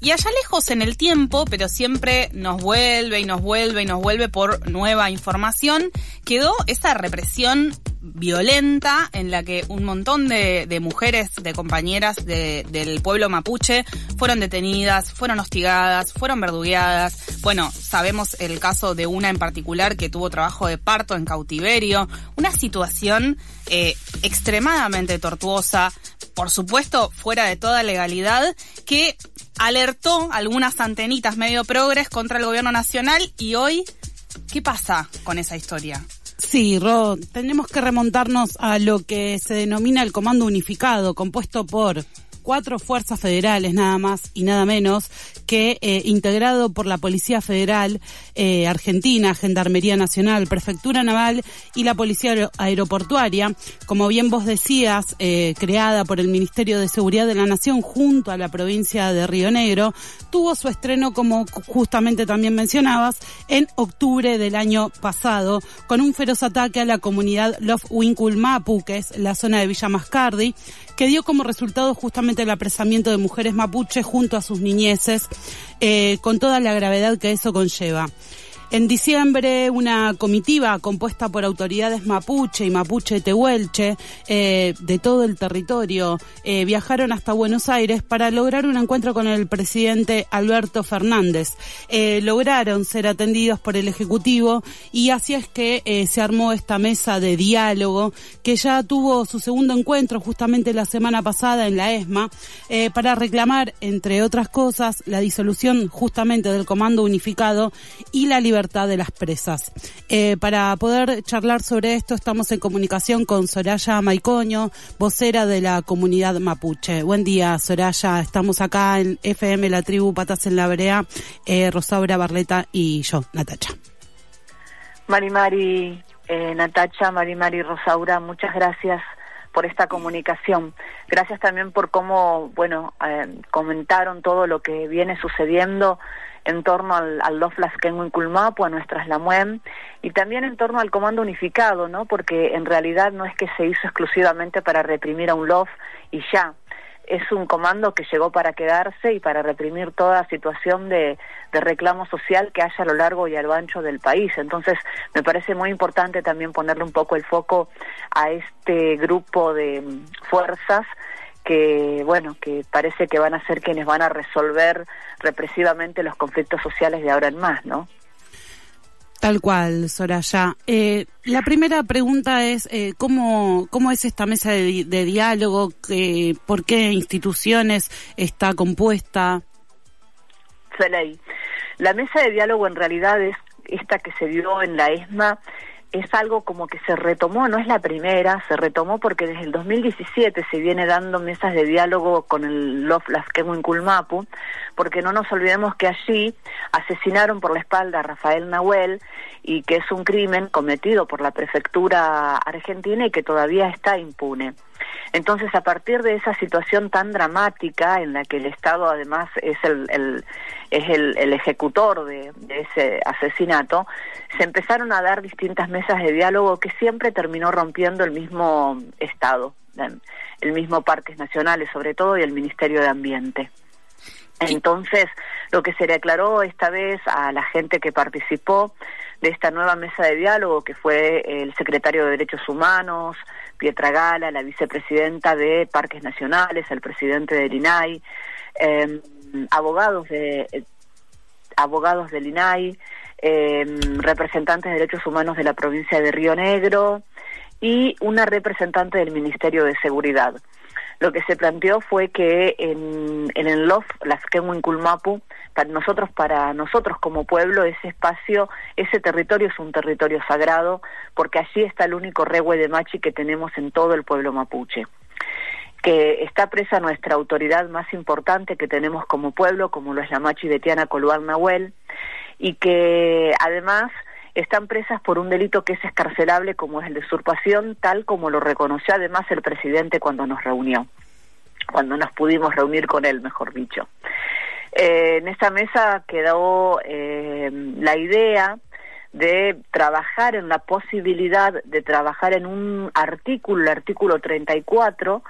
Y allá lejos en el tiempo, pero siempre nos vuelve y nos vuelve y nos vuelve por nueva información, quedó esa represión violenta en la que un montón de, mujeres, de compañeras del pueblo mapuche fueron detenidas, fueron hostigadas, fueron verdugueadas. Bueno, sabemos el caso de una en particular que tuvo trabajo de parto en cautiverio. Una situación eh, extremadamente tortuosa, por supuesto fuera de toda legalidad, que alertó algunas antenitas medio progres contra el gobierno nacional y hoy, ¿qué pasa con esa historia? Sí, Ro, tenemos que remontarnos a lo que se denomina el Comando Unificado, compuesto por cuatro fuerzas federales nada más y nada menos que eh, integrado por la Policía Federal eh, Argentina, Gendarmería Nacional, Prefectura Naval y la Policía Aeroportuaria, como bien vos decías, eh, creada por el Ministerio de Seguridad de la Nación junto a la provincia de Río Negro, tuvo su estreno, como justamente también mencionabas, en octubre del año pasado, con un feroz ataque a la comunidad Love Winkle Mapu, que es la zona de Villa Mascardi, que dio como resultado justamente el apresamiento de mujeres mapuches junto a sus niñeces, eh, con toda la gravedad que eso conlleva. En diciembre, una comitiva compuesta por autoridades mapuche y mapuche tehuelche eh, de todo el territorio eh, viajaron hasta Buenos Aires para lograr un encuentro con el presidente Alberto Fernández. Eh, lograron ser atendidos por el Ejecutivo y así es que se armó esta mesa de diálogo que ya tuvo su segundo encuentro justamente la semana pasada en la ESMA para reclamar, entre otras cosas, la disolución justamente del Comando Unificado y la libertad de las presas. Eh, para poder charlar sobre esto estamos en comunicación con Soraya Maicoño, vocera de la comunidad mapuche. Buen día, Soraya. Estamos acá en FM La Tribu Patas en la Brea, eh, Rosaura Barleta y yo, Natacha. Mari Mari, eh, Natacha, Mari Mari, Rosaura, muchas gracias por esta comunicación. Gracias también por cómo, bueno, eh, comentaron todo lo que viene sucediendo en torno al, al en Culmapu, a nuestras Lamuen, y también en torno al comando unificado, ¿no? Porque en realidad no es que se hizo exclusivamente para reprimir a un LOF y ya. Es un comando que llegó para quedarse y para reprimir toda situación de, de reclamo social que haya a lo largo y a lo ancho del país. Entonces, me parece muy importante también ponerle un poco el foco a este grupo de fuerzas que bueno que parece que van a ser quienes van a resolver represivamente los conflictos sociales de ahora en más, ¿no? Tal cual, Soraya. Eh, la primera pregunta es eh, ¿cómo, cómo es esta mesa de, diálogo, eh, por qué instituciones está compuesta. La mesa de diálogo en realidad es esta que se dio en la ESMA es algo como que se retomó, no es la primera, se retomó porque desde el 2017 se viene dando mesas de diálogo con el Love en Culmapu, porque no nos olvidemos que allí asesinaron por la espalda a Rafael Nahuel y que es un crimen cometido por la prefectura argentina y que todavía está impune. Entonces, a partir de esa situación tan dramática en la que el Estado además es el, es el, ejecutor de, ese asesinato, se empezaron a dar distintas mesas de diálogo que siempre terminó rompiendo el mismo Estado, el mismo Parques Nacionales sobre todo y el Ministerio de Ambiente. Entonces, lo que se le aclaró esta vez a la gente que participó de esta nueva mesa de diálogo, que fue el secretario de Derechos Humanos, Pietra Gala, la vicepresidenta de Parques Nacionales, el presidente del INAI, em, abogados de abogados del INAI, em, representantes de derechos humanos de la provincia de Río Negro y una representante del Ministerio de Seguridad. Lo que se planteó fue que en, en el LOF, las Kulmapu, para nosotros, para nosotros como pueblo, ese espacio, ese territorio es un territorio sagrado, porque allí está el único regue de machi que tenemos en todo el pueblo mapuche que está presa nuestra autoridad más importante que tenemos como pueblo, como lo es la Machi de Tiana Coluar Nahuel, y que además están presas por un delito que es escarcelable como es el de usurpación, tal como lo reconoció además el presidente cuando nos reunió, cuando nos pudimos reunir con él, mejor dicho. Eh, en esta mesa quedó eh, la idea de trabajar en la posibilidad de trabajar en un artículo, el artículo 34,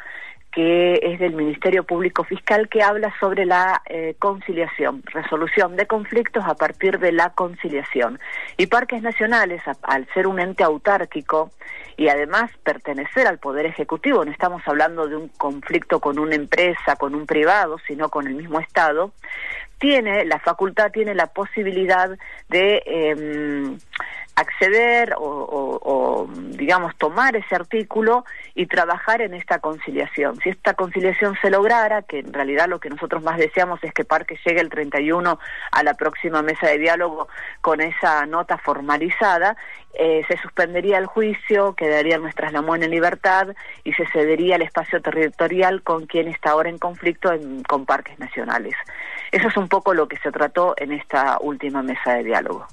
que es del Ministerio Público Fiscal, que habla sobre la eh, conciliación, resolución de conflictos a partir de la conciliación. Y parques nacionales, al ser un ente autárquico y además pertenecer al Poder Ejecutivo, no estamos hablando de un conflicto con una empresa, con un privado, sino con el mismo Estado, tiene la facultad, tiene la posibilidad de eh, acceder o, digamos, tomar ese artículo y trabajar en esta conciliación. Si esta conciliación se lograra, que en realidad lo que nosotros más deseamos es que Parque llegue el 31 a la próxima mesa de diálogo con esa nota formalizada, eh, se suspendería el juicio, quedaría nuestras Lamuén en libertad y se cedería el espacio territorial con quien está ahora en conflicto con parques nacionales. Eso es un poco lo que se trató en esta última mesa de diálogo.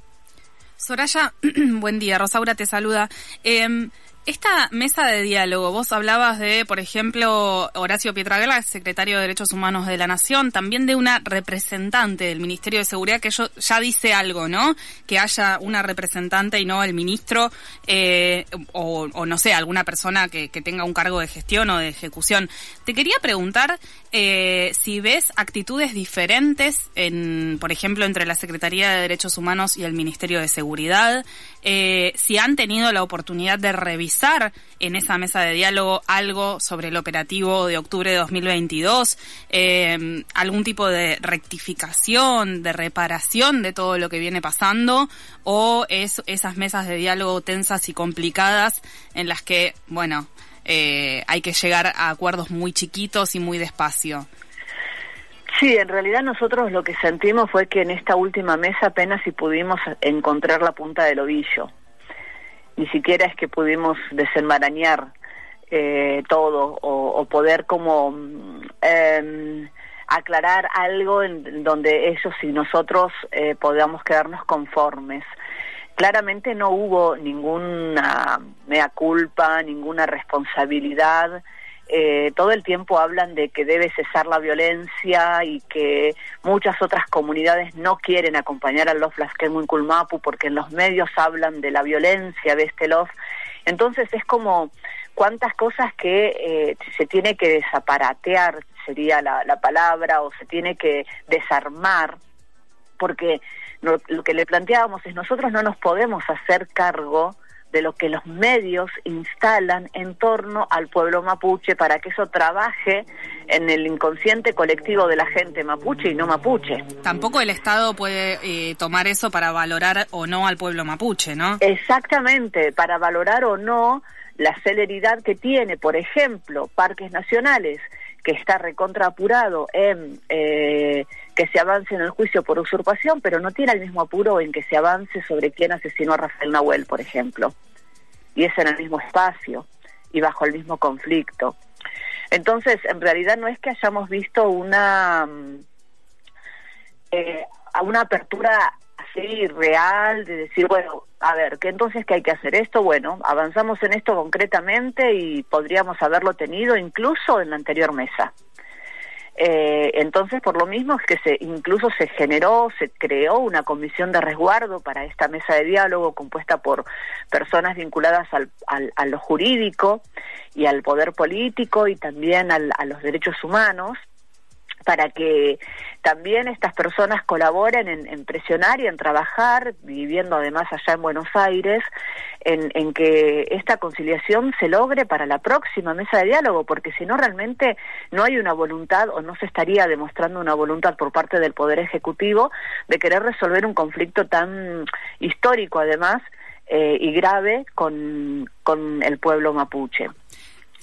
Soraya, buen día. Rosaura te saluda. Eh, esta mesa de diálogo, vos hablabas de, por ejemplo, Horacio Pietraguela, secretario de Derechos Humanos de la Nación, también de una representante del Ministerio de Seguridad, que ya dice algo, ¿no? Que haya una representante y no el ministro, eh, o, no sé, alguna persona que, tenga un cargo de gestión o de ejecución. Te quería preguntar eh, si ves actitudes diferentes, en, por ejemplo, entre la Secretaría de Derechos Humanos y el Ministerio de Seguridad, eh, si han tenido la oportunidad de revisar en esa mesa de diálogo algo sobre el operativo de octubre de 2022, eh, algún tipo de rectificación, de reparación de todo lo que viene pasando, o es esas mesas de diálogo tensas y complicadas en las que, bueno, eh, hay que llegar a acuerdos muy chiquitos y muy despacio. Sí, en realidad nosotros lo que sentimos fue que en esta última mesa apenas si pudimos encontrar la punta del ovillo ni siquiera es que pudimos desenmarañar eh, todo o, poder como em, aclarar algo en donde ellos y nosotros eh, podamos quedarnos conformes. Claramente no hubo ninguna mea culpa, ninguna responsabilidad eh, todo el tiempo hablan de que debe cesar la violencia y que muchas otras comunidades no quieren acompañar a los Culmapu porque en los medios hablan de la violencia de este los. Entonces es como cuántas cosas que eh, se tiene que desaparatear, sería la, la, palabra, o se tiene que desarmar, porque lo que le planteábamos es nosotros no nos podemos hacer cargo de lo que los medios instalan en torno al pueblo mapuche para que eso trabaje en el inconsciente colectivo de la gente mapuche y no mapuche. Tampoco el Estado puede eh, tomar eso para valorar o no al pueblo mapuche, ¿no? Exactamente, para valorar o no la celeridad que tiene, por ejemplo, parques nacionales, que está recontraapurado en eh, que se avance en el juicio por usurpación, pero no tiene el mismo apuro en que se avance sobre quién asesinó a Rafael Nahuel, por ejemplo. Y es en el mismo espacio y bajo el mismo conflicto. Entonces, en realidad no es que hayamos visto una, mm, eh, una apertura así real de decir, bueno, a ver, ¿qué entonces qué hay que hacer esto? Bueno, avanzamos en esto concretamente y podríamos haberlo tenido incluso en la anterior mesa. Eh, entonces, por lo mismo es que se incluso se generó, se creó una comisión de resguardo para esta mesa de diálogo compuesta por personas vinculadas al, a lo jurídico y al poder político y también a los derechos humanos para que también estas personas colaboren en, presionar y en trabajar, viviendo además allá en Buenos Aires, en, que esta conciliación se logre para la próxima mesa de diálogo, porque si no realmente no hay una voluntad o no se estaría demostrando una voluntad por parte del Poder Ejecutivo de querer resolver un conflicto tan histórico además eh, y grave con, con el pueblo mapuche.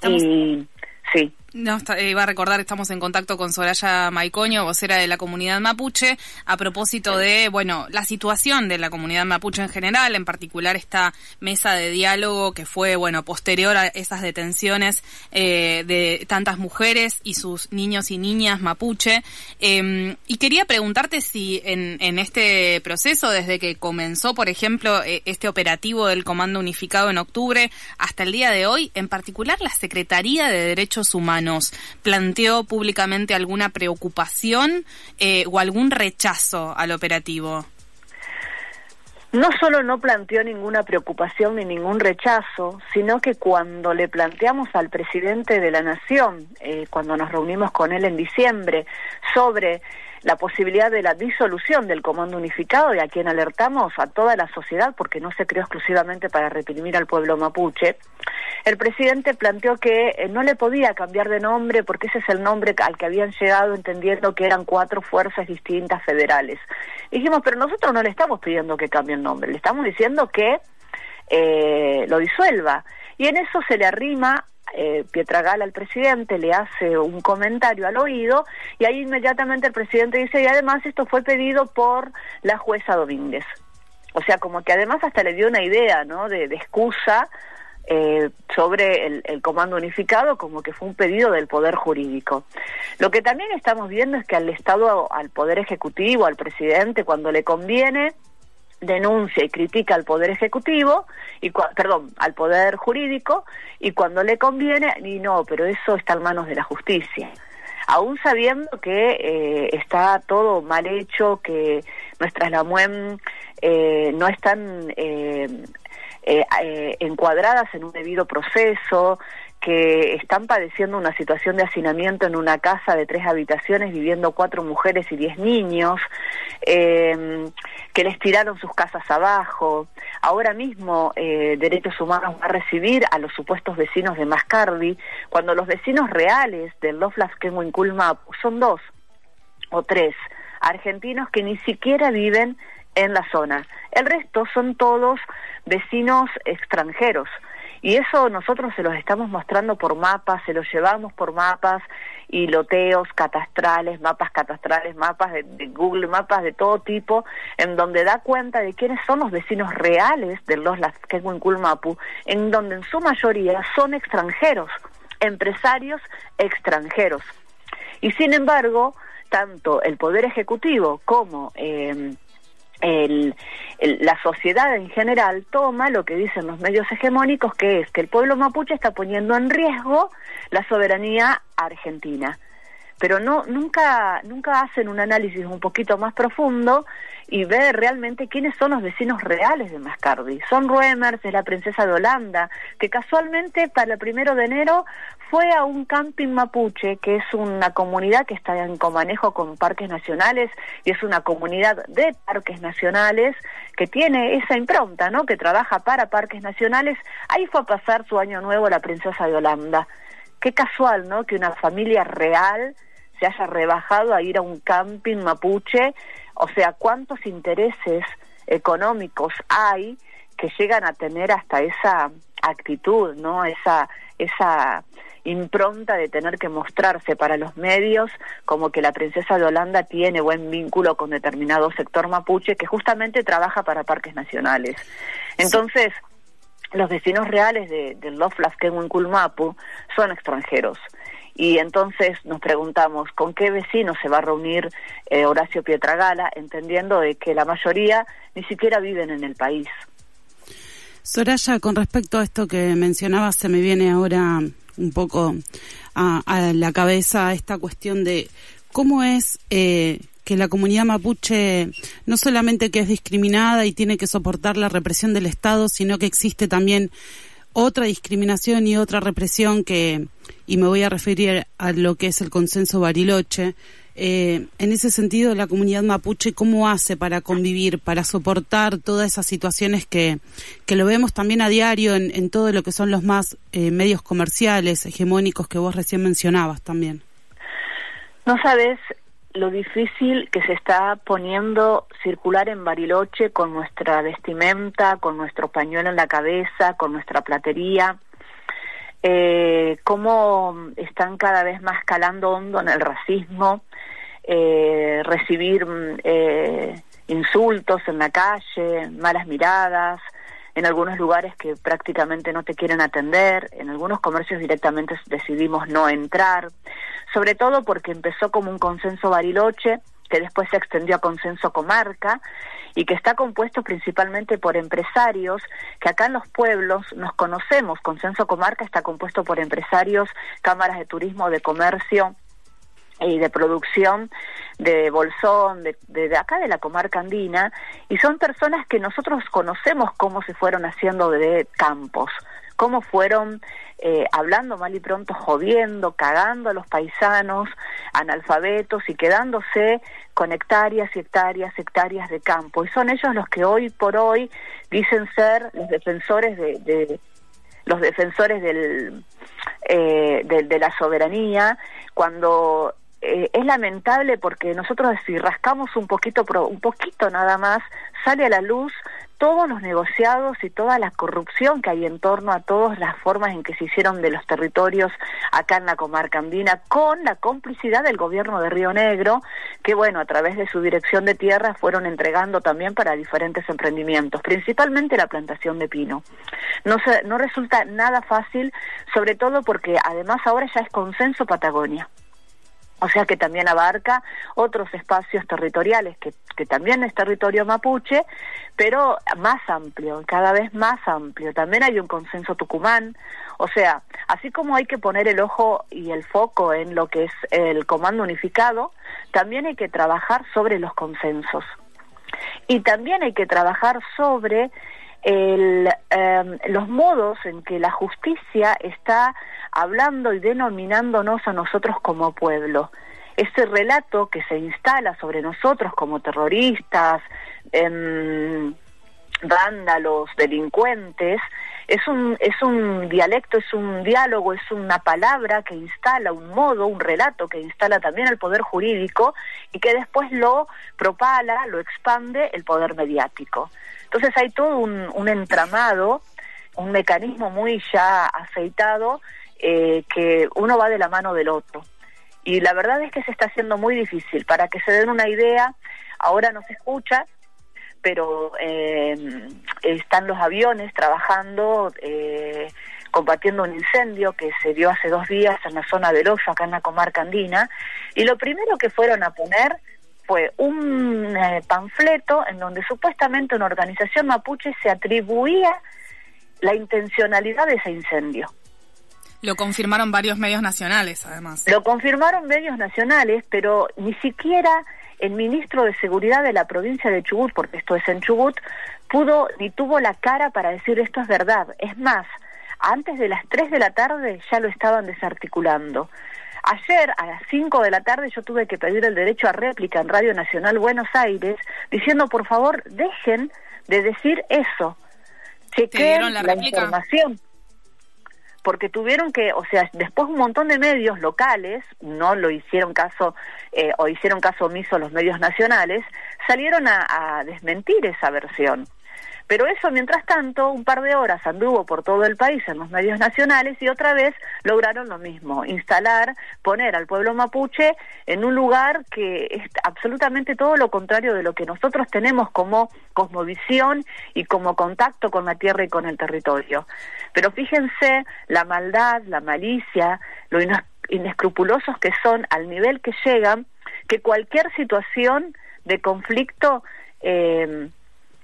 Y sí. No, eh, iba a recordar, estamos en contacto con Soraya Maicoño, vocera de la comunidad mapuche, a propósito de, bueno, la situación de la comunidad mapuche en general, en particular esta mesa de diálogo que fue, bueno, posterior a esas detenciones eh, de tantas mujeres y sus niños y niñas mapuche. Em, y quería preguntarte si en, en este proceso, desde que comenzó, por ejemplo, eh, este operativo del Comando Unificado en octubre, hasta el día de hoy, en particular la Secretaría de Derechos Humanos, planteó públicamente alguna preocupación eh, o algún rechazo al operativo? no solo no planteó ninguna preocupación ni ningún rechazo, sino que cuando le planteamos al presidente de la Nación, eh, cuando nos reunimos con él en diciembre, sobre la posibilidad de la disolución del Comando Unificado y a quien alertamos a toda la sociedad porque no se creó exclusivamente para reprimir al pueblo mapuche, el presidente planteó que eh, no le podía cambiar de nombre porque ese es el nombre al que habían llegado entendiendo que eran cuatro fuerzas distintas federales. dijimos, pero nosotros no le estamos pidiendo que cambie el nombre, le estamos diciendo que eh, lo disuelva. Y en eso se le arrima eh, Pietragala al presidente, le hace un comentario al oído y ahí inmediatamente el presidente dice, y además esto fue pedido por la jueza Domínguez. O sea, como que además hasta le dio una idea, ¿no? De, excusa eh, sobre el, el, comando unificado como que fue un pedido del poder jurídico. Lo que también estamos viendo es que al Estado, al poder ejecutivo, al presidente, cuando le conviene, denuncia y critica al poder ejecutivo y perdón al poder jurídico y cuando le conviene y no pero eso está en manos de la justicia. Aún sabiendo que eh, está todo mal hecho que nuestras LAMUEM eh, no están eh, eh, encuadradas en un debido proceso que están padeciendo una situación de hacinamiento en una casa de tres habitaciones, viviendo cuatro mujeres y diez niños, eh, que les tiraron sus casas abajo. Ahora mismo eh, Derechos Humanos va a recibir a los supuestos vecinos de Mascardi, cuando los vecinos reales del Loflas Kulma son dos o tres argentinos que ni siquiera viven en la zona. El resto son todos vecinos extranjeros y eso nosotros se los estamos mostrando por mapas, se los llevamos por mapas y loteos catastrales, mapas catastrales, mapas de, Google, mapas de todo tipo, en donde da cuenta de quiénes son los vecinos reales de los Mapu, en donde en su mayoría son extranjeros, empresarios extranjeros. Y sin embargo, tanto el Poder Ejecutivo como eh, el, la sociedad en general toma lo que dicen los medios hegemónicos, que es que el pueblo mapuche está poniendo en riesgo la soberanía argentina pero no nunca nunca hacen un análisis un poquito más profundo y ver realmente quiénes son los vecinos reales de Mascardi. Son Ruemers, es la princesa de Holanda, que casualmente para el primero de enero fue a un camping mapuche, que es una comunidad que está en comanejo con parques nacionales y es una comunidad de parques nacionales que tiene esa impronta, ¿no? Que trabaja para parques nacionales. Ahí fue a pasar su año nuevo la princesa de Holanda. Qué casual, ¿no? Que una familia real se haya rebajado a ir a un camping mapuche, o sea, cuántos intereses económicos hay que llegan a tener hasta esa actitud, ¿no? Esa esa impronta de tener que mostrarse para los medios como que la princesa de Holanda tiene buen vínculo con determinado sector mapuche que justamente trabaja para parques nacionales. Entonces, los vecinos reales de, de Los en Kulmapu son extranjeros. Y entonces nos preguntamos con qué vecinos se va a reunir eh, Horacio Pietragala, entendiendo de que la mayoría ni siquiera viven en el país. Soraya, con respecto a esto que mencionabas, se me viene ahora un poco a, la cabeza esta cuestión de cómo es eh, que la comunidad mapuche no solamente que es discriminada y tiene que soportar la represión del Estado, sino que existe también otra discriminación y otra represión que, y me voy a referir a lo que es el consenso Bariloche, eh, en ese sentido, la comunidad mapuche, ¿cómo hace para convivir, para soportar todas esas situaciones que, que lo vemos también a diario en, en todo lo que son los más eh, medios comerciales, hegemónicos que vos recién mencionabas también? No sabes lo difícil que se está poniendo circular en Bariloche con nuestra vestimenta, con nuestro pañuelo en la cabeza, con nuestra platería, eh, cómo están cada vez más calando hondo en el racismo, eh, recibir eh, insultos en la calle, malas miradas, en algunos lugares que prácticamente no te quieren atender, en algunos comercios directamente decidimos no entrar, sobre todo porque empezó como un consenso Bariloche, que después se extendió a consenso comarca y que está compuesto principalmente por empresarios que acá en los pueblos nos conocemos. Consenso comarca está compuesto por empresarios, cámaras de turismo, de comercio y de producción de Bolsón, de, de, acá de la comarca andina, y son personas que nosotros conocemos cómo se fueron haciendo de campos, cómo fueron eh, hablando mal y pronto, jodiendo, cagando a los paisanos, analfabetos y quedándose con hectáreas y hectáreas, hectáreas de campo. Y son ellos los que hoy por hoy dicen ser los defensores de, los defensores del, eh, de, la soberanía, cuando eh, es lamentable porque nosotros si rascamos un poquito, un poquito nada más, sale a la luz todos los negociados y toda la corrupción que hay en torno a todas las formas en que se hicieron de los territorios acá en la comarca andina, con la complicidad del gobierno de Río Negro, que bueno, a través de su dirección de tierra fueron entregando también para diferentes emprendimientos, principalmente la plantación de pino. No, se, no resulta nada fácil, sobre todo porque además ahora ya es consenso Patagonia o sea que también abarca otros espacios territoriales, que, que, también es territorio mapuche, pero más amplio, cada vez más amplio. También hay un consenso tucumán, o sea, así como hay que poner el ojo y el foco en lo que es el comando unificado, también hay que trabajar sobre los consensos. Y también hay que trabajar sobre el, em, los modos en que la justicia está hablando y denominándonos a nosotros como pueblo. Ese relato que se instala sobre nosotros como terroristas, em, vándalos, delincuentes, es un, es un dialecto, es un diálogo, es una palabra que instala un modo, un relato que instala también el poder jurídico y que después lo propala, lo expande el poder mediático. Entonces hay todo un, un entramado, un mecanismo muy ya aceitado eh, que uno va de la mano del otro. Y la verdad es que se está haciendo muy difícil. Para que se den una idea, ahora no se escucha, pero eh, están los aviones trabajando, eh, combatiendo un incendio que se dio hace dos días en la zona de Loja, acá en la comarca andina, y lo primero que fueron a poner fue un eh, panfleto en donde supuestamente una organización mapuche se atribuía la intencionalidad de ese incendio. Lo confirmaron varios medios nacionales, además. Lo confirmaron medios nacionales, pero ni siquiera el ministro de Seguridad de la provincia de Chubut, porque esto es en Chubut, pudo ni tuvo la cara para decir esto es verdad. Es más, antes de las 3 de la tarde ya lo estaban desarticulando. Ayer a las 5 de la tarde yo tuve que pedir el derecho a réplica en Radio Nacional Buenos Aires diciendo por favor dejen de decir eso. Chequen la, la información porque tuvieron que, o sea, después un montón de medios locales, no lo hicieron caso eh, o hicieron caso omiso los medios nacionales, salieron a desmentir esa versión. Pero eso, mientras tanto, un par de horas anduvo por todo el país en los medios nacionales y otra vez lograron lo mismo, instalar, poner al pueblo mapuche en un lugar que es absolutamente todo lo contrario de lo que nosotros tenemos como cosmovisión y como contacto con la tierra y con el territorio. Pero fíjense la maldad, la malicia, lo inescrupulosos que son al nivel que llegan, que cualquier situación de conflicto eh,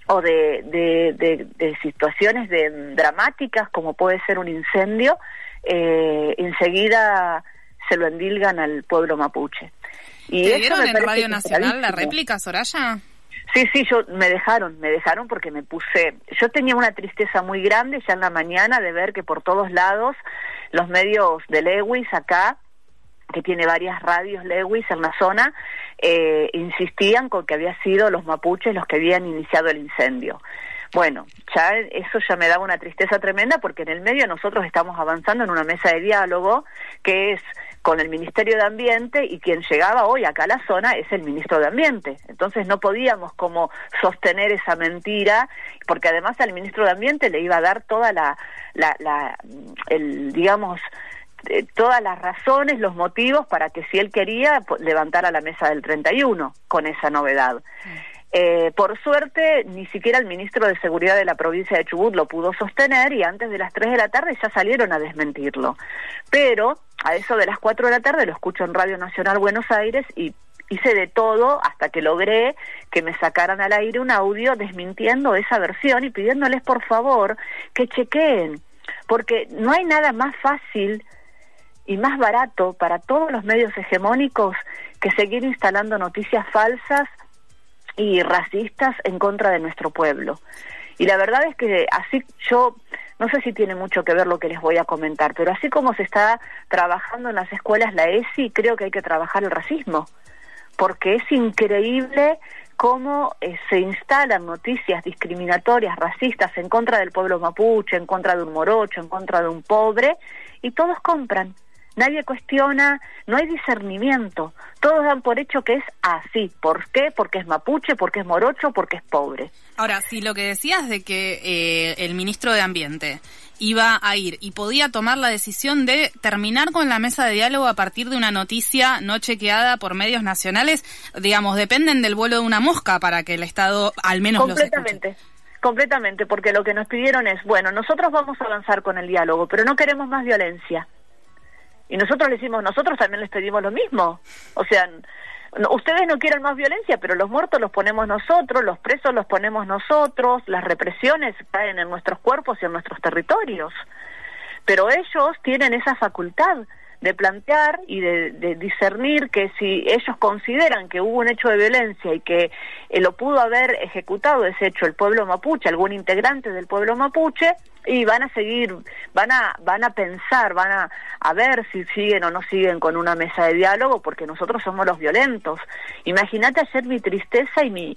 o de, de, de, situaciones de, dramáticas como puede ser un incendio, eh, enseguida se lo endilgan al pueblo mapuche. Y ¿Te dieron en Radio Nacional la réplica, Soraya? Sí, sí, yo me dejaron, me dejaron porque me puse, yo tenía una tristeza muy grande ya en la mañana de ver que por todos lados los medios de Lewis acá que tiene varias radios Lewis en la zona, eh, insistían con que había sido los mapuches los que habían iniciado el incendio. Bueno, ya eso ya me daba una tristeza tremenda porque en el medio nosotros estamos avanzando en una mesa de diálogo que es con el Ministerio de Ambiente y quien llegaba hoy acá a la zona es el Ministro de Ambiente. Entonces no podíamos como sostener esa mentira porque además al Ministro de Ambiente le iba a dar toda la, la el, digamos, eh, todas las razones, los motivos para que si él quería levantara la mesa del 31 con esa novedad. Mm. Eh, por suerte, ni siquiera el ministro de Seguridad de la provincia de Chubut lo pudo sostener y antes de las 3 de la tarde ya salieron a desmentirlo. Pero a eso de las 4 de la tarde lo escucho en Radio Nacional Buenos Aires y hice de todo hasta que logré que me sacaran al aire un audio desmintiendo esa versión y pidiéndoles por favor que chequeen, porque no hay nada más fácil y más barato para todos los medios hegemónicos que seguir instalando noticias falsas y racistas en contra de nuestro pueblo. Y la verdad es que así yo no sé si tiene mucho que ver lo que les voy a comentar, pero así como se está trabajando en las escuelas la ESI, creo que hay que trabajar el racismo, porque es increíble cómo eh, se instalan noticias discriminatorias, racistas en contra del pueblo mapuche, en contra de un morocho, en contra de un pobre, y todos compran nadie cuestiona, no hay discernimiento, todos dan por hecho que es así. ¿Por qué? Porque es mapuche, porque es morocho, porque es pobre. Ahora, si lo que decías de que eh, el ministro de Ambiente iba a ir y podía tomar la decisión de terminar con la mesa de diálogo a partir de una noticia no chequeada por medios nacionales, digamos, dependen del vuelo de una mosca para que el Estado al menos Completamente. Completamente, porque lo que nos pidieron es, bueno, nosotros vamos a avanzar con el diálogo, pero no queremos más violencia. Y nosotros le decimos, nosotros también les pedimos lo mismo. O sea, ustedes no quieren más violencia, pero los muertos los ponemos nosotros, los presos los ponemos nosotros, las represiones caen en nuestros cuerpos y en nuestros territorios. Pero ellos tienen esa facultad de plantear y de, discernir que si ellos consideran que hubo un hecho de violencia y que eh, lo pudo haber ejecutado ese hecho el pueblo mapuche, algún integrante del pueblo mapuche, y van a seguir, van a, van a pensar, van a, a ver si siguen o no siguen con una mesa de diálogo, porque nosotros somos los violentos. Imagínate ayer mi tristeza y mi,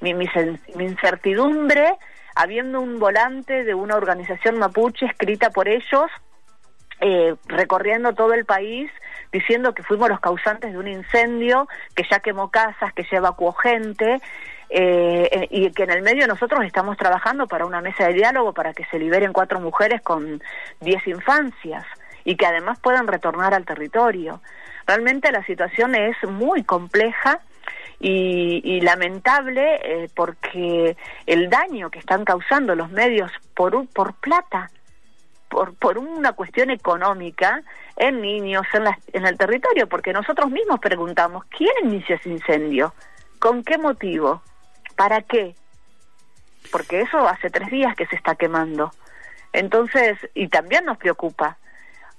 mi, mi, mi incertidumbre habiendo un volante de una organización mapuche escrita por ellos eh, recorriendo todo el país diciendo que fuimos los causantes de un incendio que ya quemó casas, que ya evacuó gente eh, eh, y que en el medio nosotros estamos trabajando para una mesa de diálogo para que se liberen cuatro mujeres con diez infancias y que además puedan retornar al territorio. Realmente la situación es muy compleja y, lamentable porque el daño que están causando los medios por, por plata, por, por una cuestión económica en niños, en, en el territorio, porque nosotros mismos preguntamos, ¿quién inició ese incendio? ¿Con qué motivo? ¿Para qué? Porque eso hace tres días que se está quemando. Entonces, y también nos preocupa.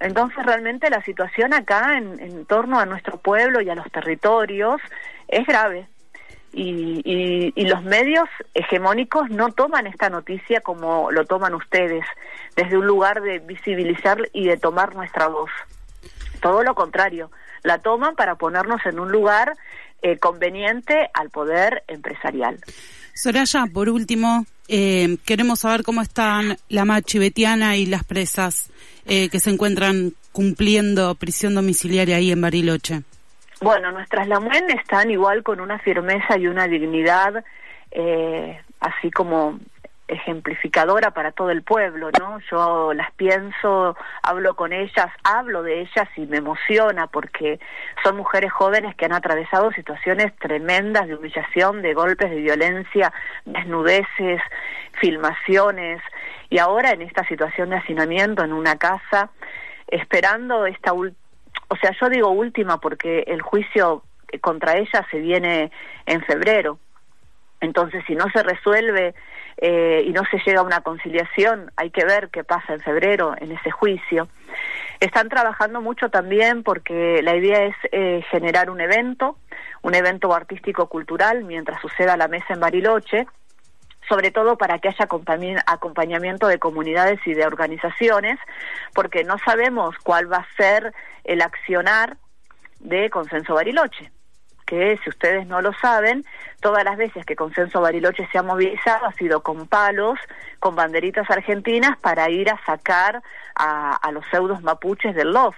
Entonces, realmente la situación acá en, en torno a nuestro pueblo y a los territorios es grave y, y, los medios hegemónicos no toman esta noticia como lo toman ustedes, desde un lugar de visibilizar y de tomar nuestra voz. Todo lo contrario, la toman para ponernos en un lugar eh, conveniente al poder empresarial. Soraya, por último, eh, queremos saber cómo están la Machi Betiana y las presas eh, que se encuentran cumpliendo prisión domiciliaria ahí en Bariloche. Bueno, nuestras Lamuen están igual con una firmeza y una dignidad, eh, así como ejemplificadora para todo el pueblo, ¿no? Yo las pienso, hablo con ellas, hablo de ellas y me emociona porque son mujeres jóvenes que han atravesado situaciones tremendas de humillación, de golpes, de violencia, desnudeces, filmaciones y ahora en esta situación de hacinamiento en una casa esperando esta última o sea, yo digo última porque el juicio contra ella se viene en febrero. Entonces, si no se resuelve eh, y no se llega a una conciliación, hay que ver qué pasa en febrero en ese juicio. Están trabajando mucho también porque la idea es eh, generar un evento, un evento artístico-cultural mientras suceda la mesa en Bariloche, sobre todo para que haya acompañamiento de comunidades y de organizaciones, porque no sabemos cuál va a ser el accionar de Consenso Bariloche que si ustedes no lo saben, todas las veces que Consenso Bariloche se ha movilizado ha sido con palos, con banderitas argentinas para ir a sacar a, a los pseudos mapuches del LOF.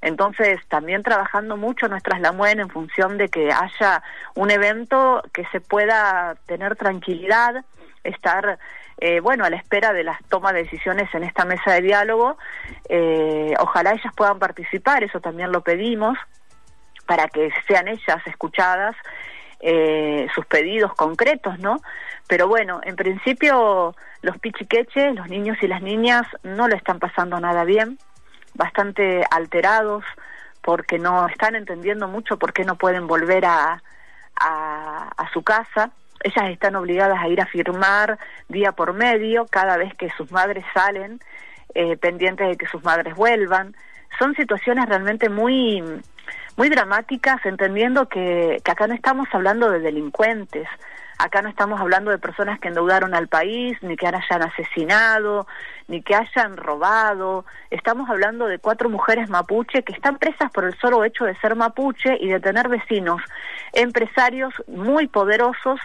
Entonces, también trabajando mucho nuestras LAMUEN en función de que haya un evento que se pueda tener tranquilidad, estar eh, bueno a la espera de las tomas de decisiones en esta mesa de diálogo. Eh, ojalá ellas puedan participar eso también lo pedimos para que sean ellas escuchadas eh, sus pedidos concretos no pero bueno en principio los pichiqueches los niños y las niñas no lo están pasando nada bien bastante alterados porque no están entendiendo mucho por qué no pueden volver a, a su casa ellas están obligadas a ir a firmar día por medio cada vez que sus madres salen, eh, pendientes de que sus madres vuelvan. Son situaciones realmente muy muy dramáticas, entendiendo que, que acá no estamos hablando de delincuentes, acá no estamos hablando de personas que endeudaron al país, ni que hayan asesinado, ni que hayan robado, estamos hablando de cuatro mujeres mapuche que están presas por el solo hecho de ser mapuche y de tener vecinos, empresarios muy poderosos,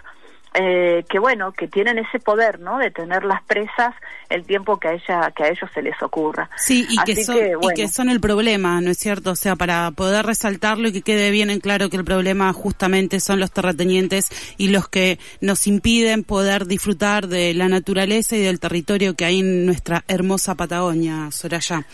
eh, que bueno, que tienen ese poder, ¿no? De tenerlas presas el tiempo que a ella, que a ellos se les ocurra. Sí, y que, son, y que son el problema, ¿no es cierto? O sea, para poder resaltarlo y que quede bien en claro que el problema justamente son los terratenientes y los que nos impiden poder disfrutar de la naturaleza y del territorio que hay en nuestra hermosa Patagonia, Soraya.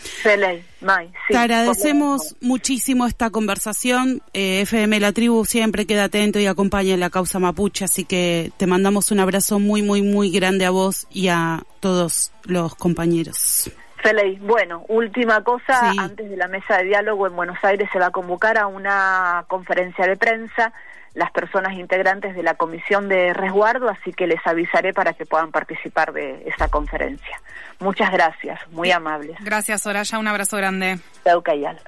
Te agradecemos muchísimo esta conversación. Eh, FM La Tribu siempre queda atento y acompaña la causa mapuche, así que te mandamos un abrazo muy, muy, muy grande a vos y a todos los compañeros. Feliz. Bueno, última cosa, antes de la mesa de diálogo en Buenos Aires se va a convocar a una conferencia de prensa las personas integrantes de la comisión de resguardo, así que les avisaré para que puedan participar de esa conferencia. Muchas gracias, muy amables. Gracias, Soraya, un abrazo grande. Teucayal.